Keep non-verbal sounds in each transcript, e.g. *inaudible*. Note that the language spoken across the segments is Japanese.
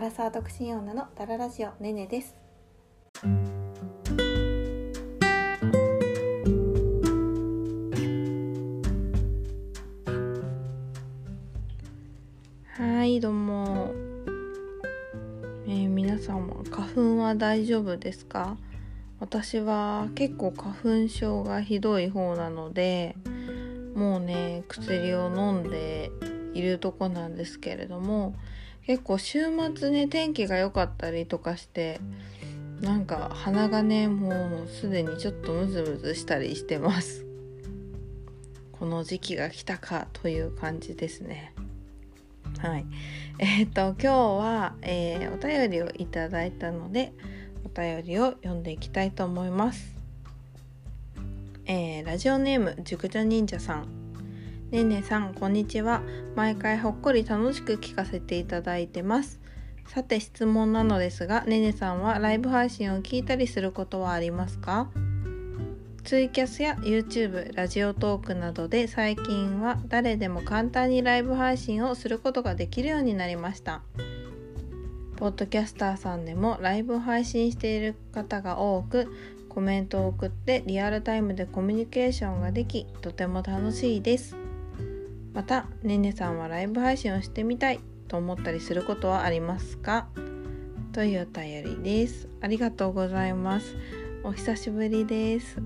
アラサー独身女のダララジオねねです。はいどうも、えー、皆さんは花粉は大丈夫ですか？私は結構花粉症がひどい方なのでもうね薬を飲んでいるとこなんですけれども結構週末ね天気が良かったりとかしてなんか鼻がねもうすでにちょっとムズムズしたりしてます。この時期が来たかという感じですね。はい。えー、っと今日は、えー、お便りをいただいたのでお便りを読んでいきたいと思います。えー、ラジオネーム熟女忍者さん。ねねさんこんにちは。毎回ほっこり楽しく聞かせていただいてます。さて質問なのですがねねさんはライブ配信を聞いたりすることはありますか？ツイキャスや YouTube、ラジオトークなどで最近は誰でも簡単にライブ配信をすることができるようになりました。ポッドキャスターさんでもライブ配信している方が多くコメントを送ってリアルタイムでコミュニケーションができとても楽しいです。またねねさんはライブ配信をしてみたいと思ったりすることはありますか？というお便りです。ありがとうございます。お久しぶりです。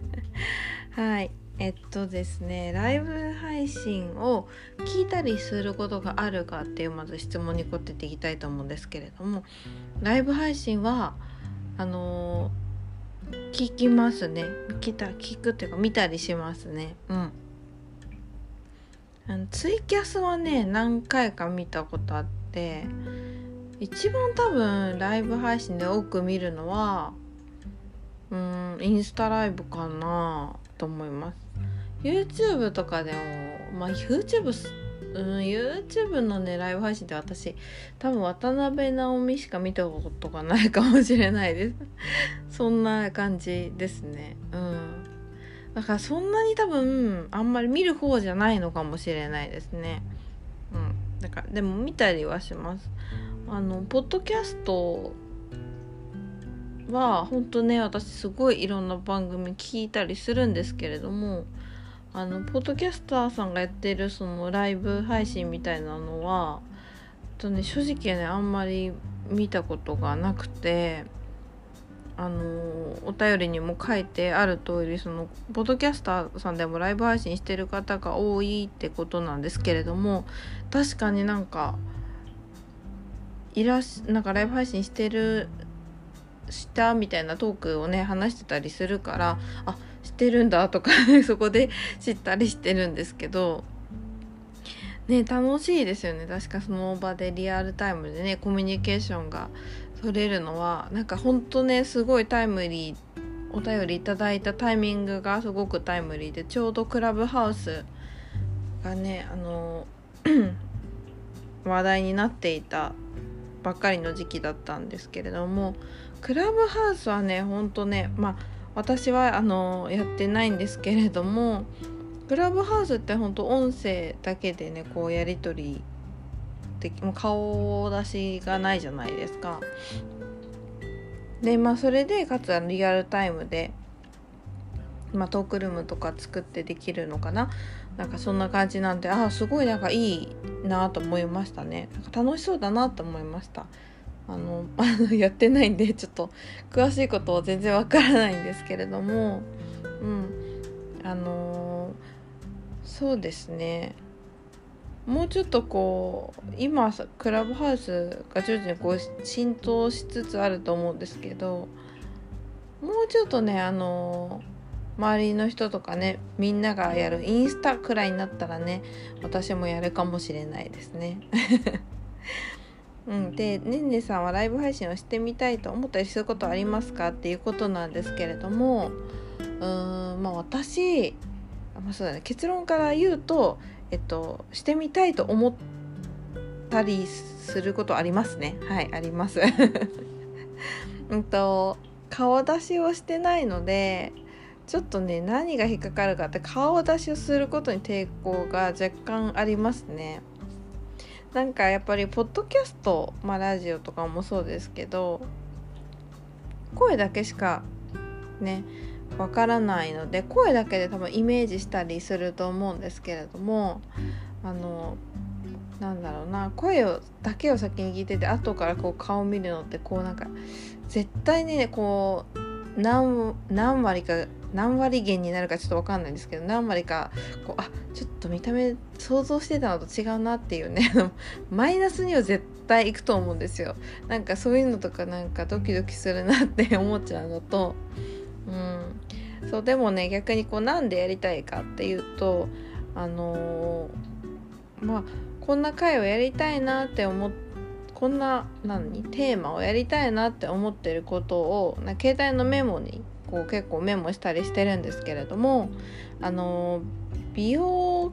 *laughs* はい。えっとですねライブ配信を聞いたりすることがあるかっていうまず質問に答えていきたいと思うんですけれどもライブ配信はあのー聞きますね。聞た聞くっていうか見たりしますね。うん。あのツイキャスはね何回か見たことあって一番多分ライブ配信で多く見るのはうんインスタライブかなと思います。YouTube とかでもまあ YouTube うん YouTube のねライブ配信って私多分渡辺直美しか見たことがないかもしれないです。そんな感じですね。うん。だからそんなに多分あんまり見る方じゃないのかもしれないですね。うん。だからでも見たりはします。あのポッドキャストは本当ね私すごいいろんな番組聞いたりするんですけれどもあのポッドキャスターさんがやってるそのライブ配信みたいなのはとね正直ねあんまり見たことがなくてあのお便りにも書いてある通りそのポッドキャスターさんでもライブ配信してる方が多いってことなんですけれども確かになんかいらしなんかライブ配信してるしたみたいなトークをね話してたりするからあしてるんだとかそこで知ったりしてるんですけどね楽しいですよね。確かその場でリアルタイムでねコミュニケーションが取れるのはなんかほんとねすごいタイムリーお便りいただいたタイミングがすごくタイムリーでちょうどクラブハウスがねあの *clears throat* 話題になっていたばっかりの時期だったんですけれどもクラブハウスはねほんとねまあ私はあのやってないんですけれどもクラブハウスって本当音声だけでねこうやり取りでも顔出しがないじゃないですか。でまあそれでかつリアルタイムで、まあ、トークルームとか作ってできるのかな。なんかそんな感じなんでああすごいなんかいいなと思いましたね。なんか楽しそうだなと思いました。あの *laughs* あのやってないんでちょっと詳しいことは全然わからないんですけれども。うん。あのそうですねもうちょっとこう今クラブハウスが徐々にこう浸透しつつあると思うんですけどもうちょっとねあの周りの人とかねみんながやるインスタくらいになったらね私もやるかもしれないですね。*laughs* うん、でねんねさんはライブ配信をしてみたいと思ったりすることありますか？っていうことなんですけれどもうーんまあ私、まあ、そうだね。結論から言うと、えっと、してみたいと思ったりすることありますね。はいあります。*laughs* うんと顔出しをしてないのでちょっとね何が引っかかるかって顔出しをすることに抵抗が若干ありますね。なんかやっぱりポッドキャスト、まあ、ラジオとかもそうですけど声だけしかねわからないので声だけで多分イメージしたりすると思うんですけれどもあのなんだろうな声をだけを先に聞いてて後からこう顔見るのってこうなんか絶対にねこう何何割か何割減になるかちょっと分かんないんですけど何割かこうあちょっと見た目想像してたのと違うなっていうねマイナスには絶対いくと思うんですよ。なんかそういうのとかなんかドキドキするなって思っちゃうのとうんそうでもね逆にこうなんでやりたいかっていうとあのー、まあこんな回をやりたいなって思ってこんな何？テーマをやりたいなって思ってることをな携帯のメモにこう結構メモしたりしてるんですけれどもあの美容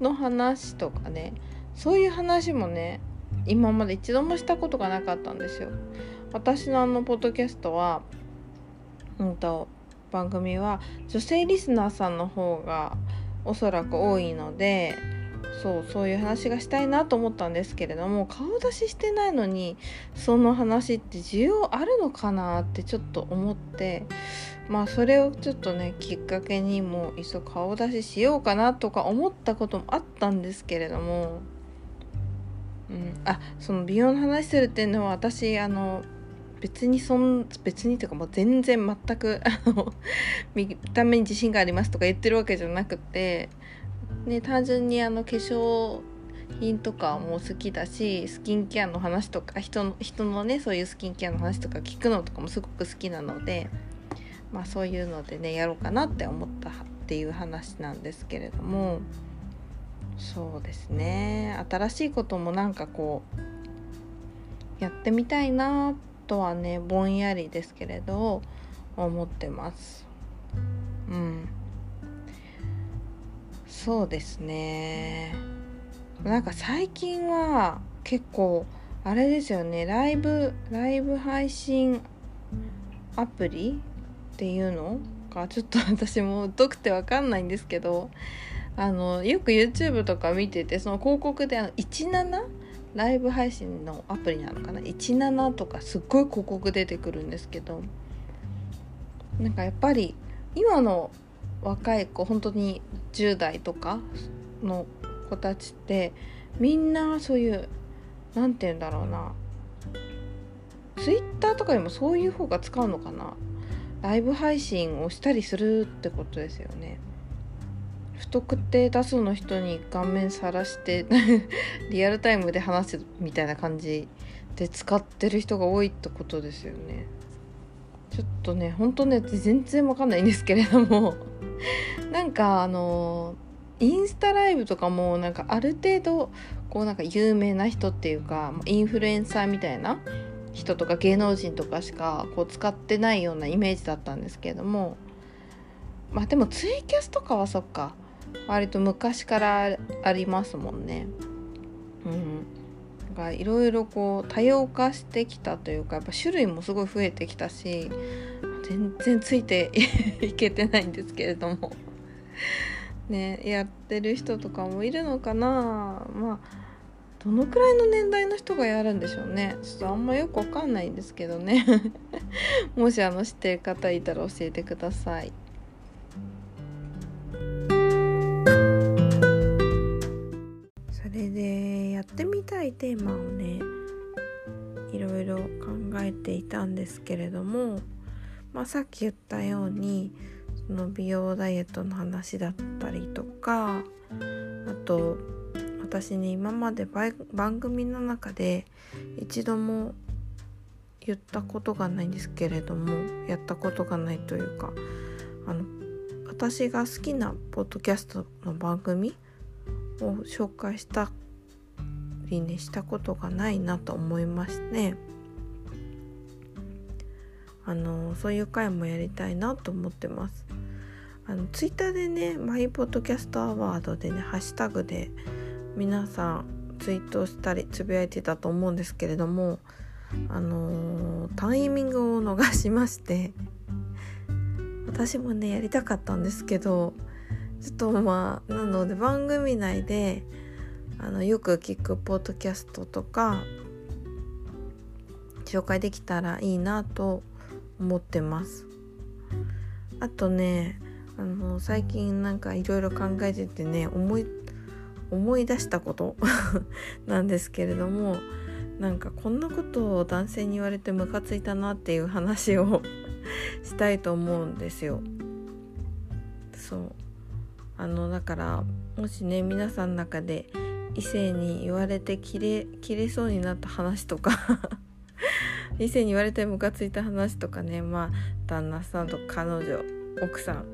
の話とかねそういう話もね今まで一度もしたことがなかったんですよ。私のあのポッドキャストは、うんと、番組は女性リスナーさんの方がおそらく多いのでそうそういう話がしたいなと思ったんですけれども顔出ししてないのにその話って需要あるのかなってちょっと思ってまあそれをちょっとねきっかけにもういっそ顔出ししようかなとか思ったこともあったんですけれども、うん、あその美容の話するっていうのは私あの別にそん別にというかもう全然全くあの見た目に自信がありますとか言ってるわけじゃなくてね、単純にあの化粧品とかも好きだしスキンケアの話とか人の人のねそういうスキンケアの話とか聞くのとかもすごく好きなので、まあ、そういうのでねやろうかなって思ったっていう話なんですけれどもそうですね。新しいこともなんかこうやってみたいなっとはねぼんやりですけれど思ってます。うんそうですねなんか最近は結構あれですよねライブライブ配信アプリっていうのがちょっと *laughs* 私も疎くて分かんないんですけどあのよく YouTube とか見ててその広告で17ライブ配信のアプリなのかな？17とかすっごい広告出てくるんですけど。なんかやっぱり今の若い子本当に10代とかの子たちってみんなそういう何て言うんだろうな。ツイッターとかでもそういう方が使うのかな？ライブ配信をしたりするってことですよね。不特定多数の人に顔面さらして *laughs* リアルタイムで話すみたいな感じで使ってる人が多いってことですよね。ちょっとねほんとね全然わかんないんですけれども。*laughs* なんかあのインスタライブとかもなんかある程度こうなんか有名な人っていうかインフルエンサーみたいな人とか芸能人とかしかこう使ってないようなイメージだったんですけれども。まあでもツイキャスとかはそっか。割と昔からありますもんね。うん。がいろいろこう多様化してきたというかやっぱ種類もすごい増えてきたし全然ついて *laughs* いけてないんですけれども。*laughs* ねやってる人とかもいるのかな。まあどのくらいの年代の人がやるんでしょうね。ちょっとあんまよくわかんないんですけどね。*laughs* もしあの知ってる方いたら教えてください。れでやってみたいテーマをねいろいろ考えていたんですけれどもまあ、さっき言ったようにその美容ダイエットの話だったりとかあと私に今まで番組の中で一度も言ったことがないんですけれどもやったことがないというかあの私が好きなポッドキャストの番組を紹介したりねしたことがないなと思いまして、ねあのそういう回もやりたいなと思ってます。あのツイッターでねマイポッドキャストアワードでねハッシュタグで皆さんツイートしたりつぶやいてたと思うんですけれどもあのー、タイミングを逃しまして私もねやりたかったんですけどちょっとまあなので番組内であのよく聞くポッドキャストとか紹介できたらいいなと思ってますあとねあの最近なんかいろいろ考えててね思い思い出したこと *laughs* なんですけれどもなんかこんなことを男性に言われてムカついたなっていう話を *laughs* したいと思うんですよ。そうあのだからもしね皆さんの中で異性に言われてキレキレそうになった話とか *laughs* 異性に言われてムカついた話とかねまあ旦那さんと彼女奥さん、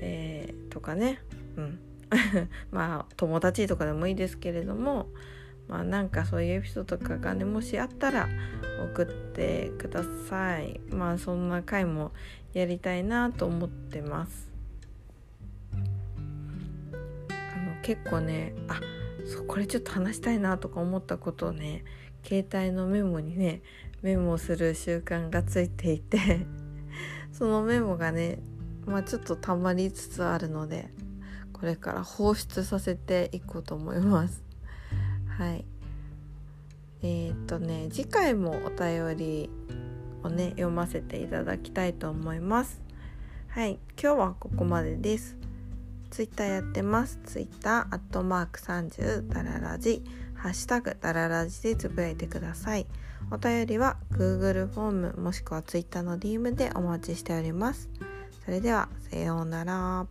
えー、とかねうん。*laughs* まあ友達とかでもいいですけれどもまあなんかそういうエピソードとかがねもしあったら送ってください。まあそんな回もやりたいなと思ってます。結構ねあそうこれちょっと話したいなとか思ったことをね携帯のメモにねメモする習慣がついていて *laughs* そのメモがねまあちょっとたまりつつあるのでこれから放出させていこうと思います。*laughs* はい。えー、っとね次回もお便りをね読ませていただきたいと思います。はい。今日はここまでです。ツイッターやってます。ツイッターアットマーク30ダララジ。ハッシュタグダララジでつぶやいてください。お便りは Google フォームもしくは Twitter の DM でお待ちしております。それではさようなら。